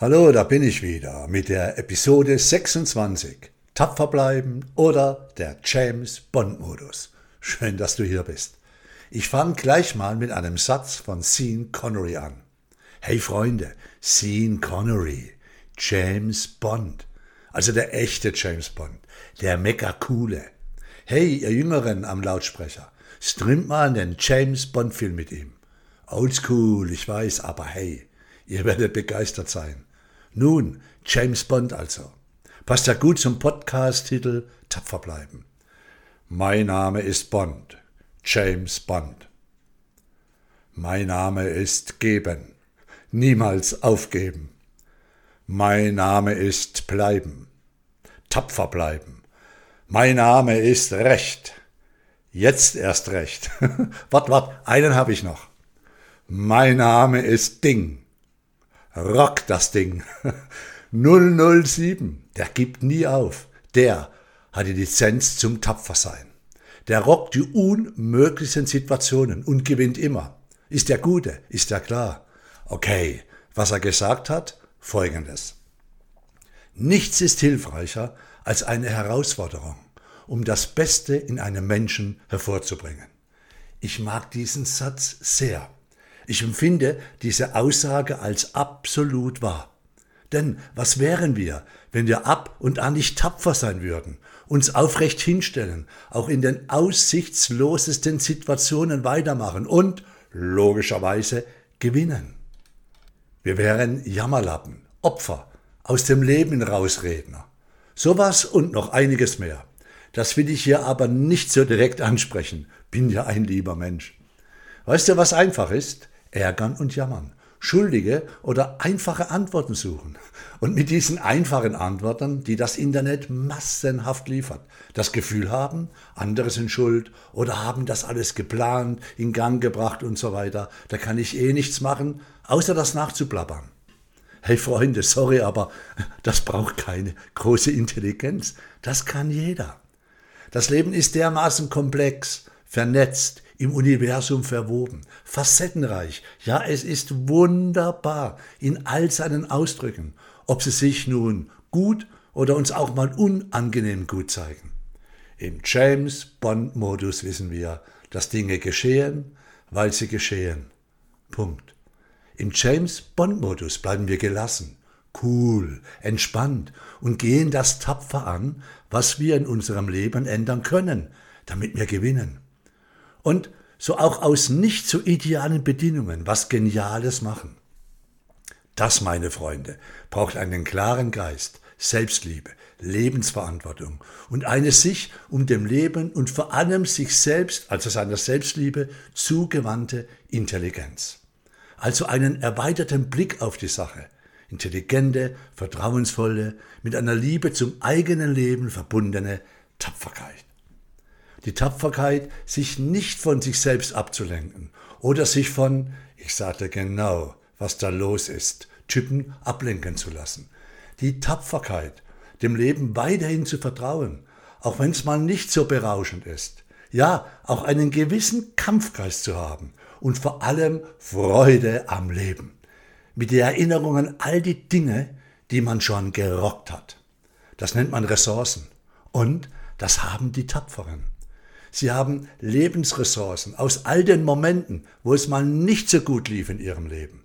Hallo, da bin ich wieder mit der Episode 26. Tapfer bleiben oder der James Bond Modus. Schön, dass du hier bist. Ich fange gleich mal mit einem Satz von Sean Connery an. Hey Freunde, Sean Connery, James Bond. Also der echte James Bond, der mega coole. Hey, ihr Jüngeren am Lautsprecher, streamt mal einen James Bond Film mit ihm. Oldschool, ich weiß, aber hey, ihr werdet begeistert sein. Nun, James Bond also. Passt ja gut zum Podcast-Titel Tapfer bleiben. Mein Name ist Bond, James Bond. Mein Name ist Geben, niemals aufgeben. Mein Name ist Bleiben, tapfer bleiben. Mein Name ist Recht, jetzt erst Recht. wart, wart, einen habe ich noch. Mein Name ist Ding, Rock das Ding. 007, der gibt nie auf. Der hat die Lizenz zum Tapfersein. Der rockt die unmöglichsten Situationen und gewinnt immer. Ist der Gute? Ist der klar? Okay, was er gesagt hat? Folgendes. Nichts ist hilfreicher als eine Herausforderung, um das Beste in einem Menschen hervorzubringen. Ich mag diesen Satz sehr. Ich empfinde diese Aussage als absolut wahr. Denn was wären wir, wenn wir ab und an nicht tapfer sein würden, uns aufrecht hinstellen, auch in den aussichtslosesten Situationen weitermachen und, logischerweise, gewinnen? Wir wären Jammerlappen, Opfer, aus dem Leben rausredner. Sowas und noch einiges mehr. Das will ich hier aber nicht so direkt ansprechen, bin ja ein lieber Mensch. Weißt du, was einfach ist? Ärgern und jammern, schuldige oder einfache Antworten suchen. Und mit diesen einfachen Antworten, die das Internet massenhaft liefert, das Gefühl haben, andere sind schuld oder haben das alles geplant, in Gang gebracht und so weiter, da kann ich eh nichts machen, außer das nachzuplappern. Hey Freunde, sorry, aber das braucht keine große Intelligenz. Das kann jeder. Das Leben ist dermaßen komplex, vernetzt, im Universum verwoben, facettenreich. Ja, es ist wunderbar in all seinen Ausdrücken, ob sie sich nun gut oder uns auch mal unangenehm gut zeigen. Im James Bond-Modus wissen wir, dass Dinge geschehen, weil sie geschehen. Punkt. Im James Bond-Modus bleiben wir gelassen, cool, entspannt und gehen das tapfer an, was wir in unserem Leben ändern können, damit wir gewinnen und so auch aus nicht so idealen Bedingungen was Geniales machen. Das, meine Freunde, braucht einen klaren Geist, Selbstliebe, Lebensverantwortung und eine sich um dem Leben und vor allem sich selbst, also seiner Selbstliebe, zugewandte Intelligenz. Also einen erweiterten Blick auf die Sache, intelligente, vertrauensvolle, mit einer Liebe zum eigenen Leben verbundene Tapferkeit die Tapferkeit, sich nicht von sich selbst abzulenken oder sich von, ich sagte genau, was da los ist, Typen ablenken zu lassen. Die Tapferkeit, dem Leben weiterhin zu vertrauen, auch wenn es mal nicht so berauschend ist. Ja, auch einen gewissen Kampfgeist zu haben und vor allem Freude am Leben. Mit der Erinnerung an all die Dinge, die man schon gerockt hat. Das nennt man Ressourcen. Und das haben die Tapferen. Sie haben Lebensressourcen aus all den Momenten, wo es mal nicht so gut lief in ihrem Leben,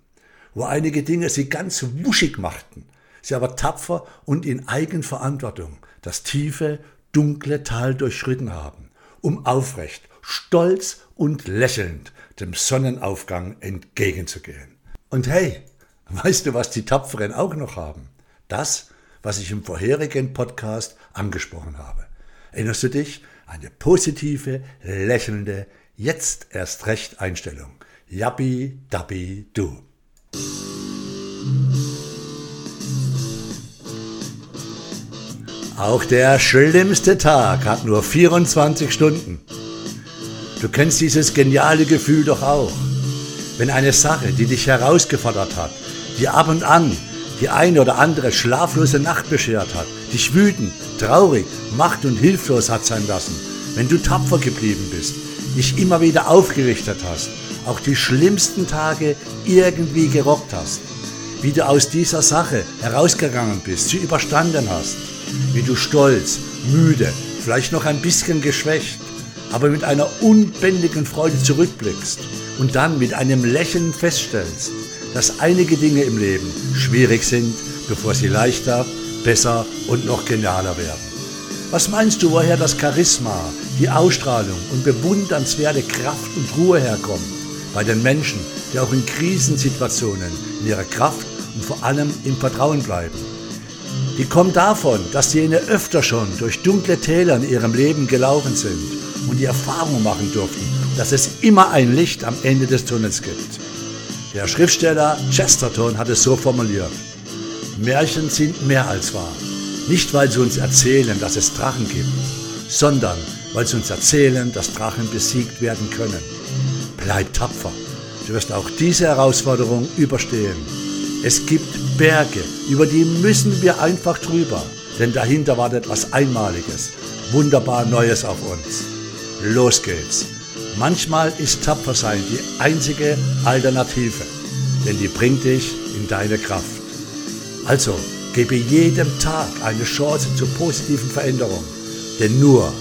wo einige Dinge sie ganz wuschig machten, sie aber tapfer und in Eigenverantwortung das tiefe, dunkle Tal durchschritten haben, um aufrecht, stolz und lächelnd dem Sonnenaufgang entgegenzugehen. Und hey, weißt du, was die Tapferen auch noch haben? Das, was ich im vorherigen Podcast angesprochen habe. Erinnerst du dich? Eine positive, lächelnde, jetzt erst recht Einstellung. Yappi, dappi, du. Auch der schlimmste Tag hat nur 24 Stunden. Du kennst dieses geniale Gefühl doch auch. Wenn eine Sache, die dich herausgefordert hat, dir ab und an die eine oder andere schlaflose Nacht beschert hat, dich wütend, traurig, macht und hilflos hat sein lassen, wenn du tapfer geblieben bist, dich immer wieder aufgerichtet hast, auch die schlimmsten Tage irgendwie gerockt hast. wie du aus dieser Sache herausgegangen bist, sie überstanden hast, wie du stolz, müde, vielleicht noch ein bisschen geschwächt, aber mit einer unbändigen Freude zurückblickst und dann mit einem Lächeln feststellst, dass einige Dinge im Leben schwierig sind, bevor sie leichter, besser und noch genialer werden. Was meinst du, woher das Charisma, die Ausstrahlung und bewundernswerte Kraft und Ruhe herkommen? Bei den Menschen, die auch in Krisensituationen in ihrer Kraft und vor allem im Vertrauen bleiben. Die kommen davon, dass jene öfter schon durch dunkle Täler in ihrem Leben gelaufen sind und die Erfahrung machen durften, dass es immer ein Licht am Ende des Tunnels gibt. Der Schriftsteller Chesterton hat es so formuliert. Märchen sind mehr als wahr. Nicht, weil sie uns erzählen, dass es Drachen gibt, sondern weil sie uns erzählen, dass Drachen besiegt werden können. Bleib tapfer. Du wirst auch diese Herausforderung überstehen. Es gibt Berge, über die müssen wir einfach drüber, denn dahinter wartet etwas Einmaliges, wunderbar Neues auf uns. Los geht's. Manchmal ist Tapfersein die einzige Alternative, denn die bringt dich in deine Kraft. Also, Gebe jedem Tag eine Chance zur positiven Veränderung. Denn nur,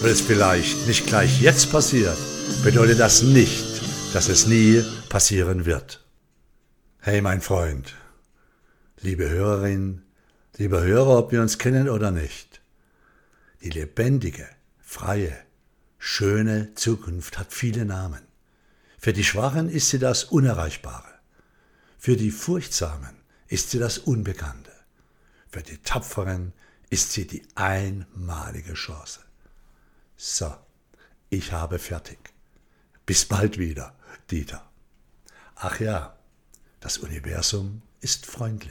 weil es vielleicht nicht gleich jetzt passiert, bedeutet das nicht, dass es nie passieren wird. Hey mein Freund, liebe Hörerin, liebe Hörer, ob wir uns kennen oder nicht, die lebendige, freie, schöne Zukunft hat viele Namen. Für die Schwachen ist sie das Unerreichbare. Für die Furchtsamen ist sie das Unbekannte. Für die Tapferen ist sie die einmalige Chance. So, ich habe fertig. Bis bald wieder, Dieter. Ach ja, das Universum ist freundlich.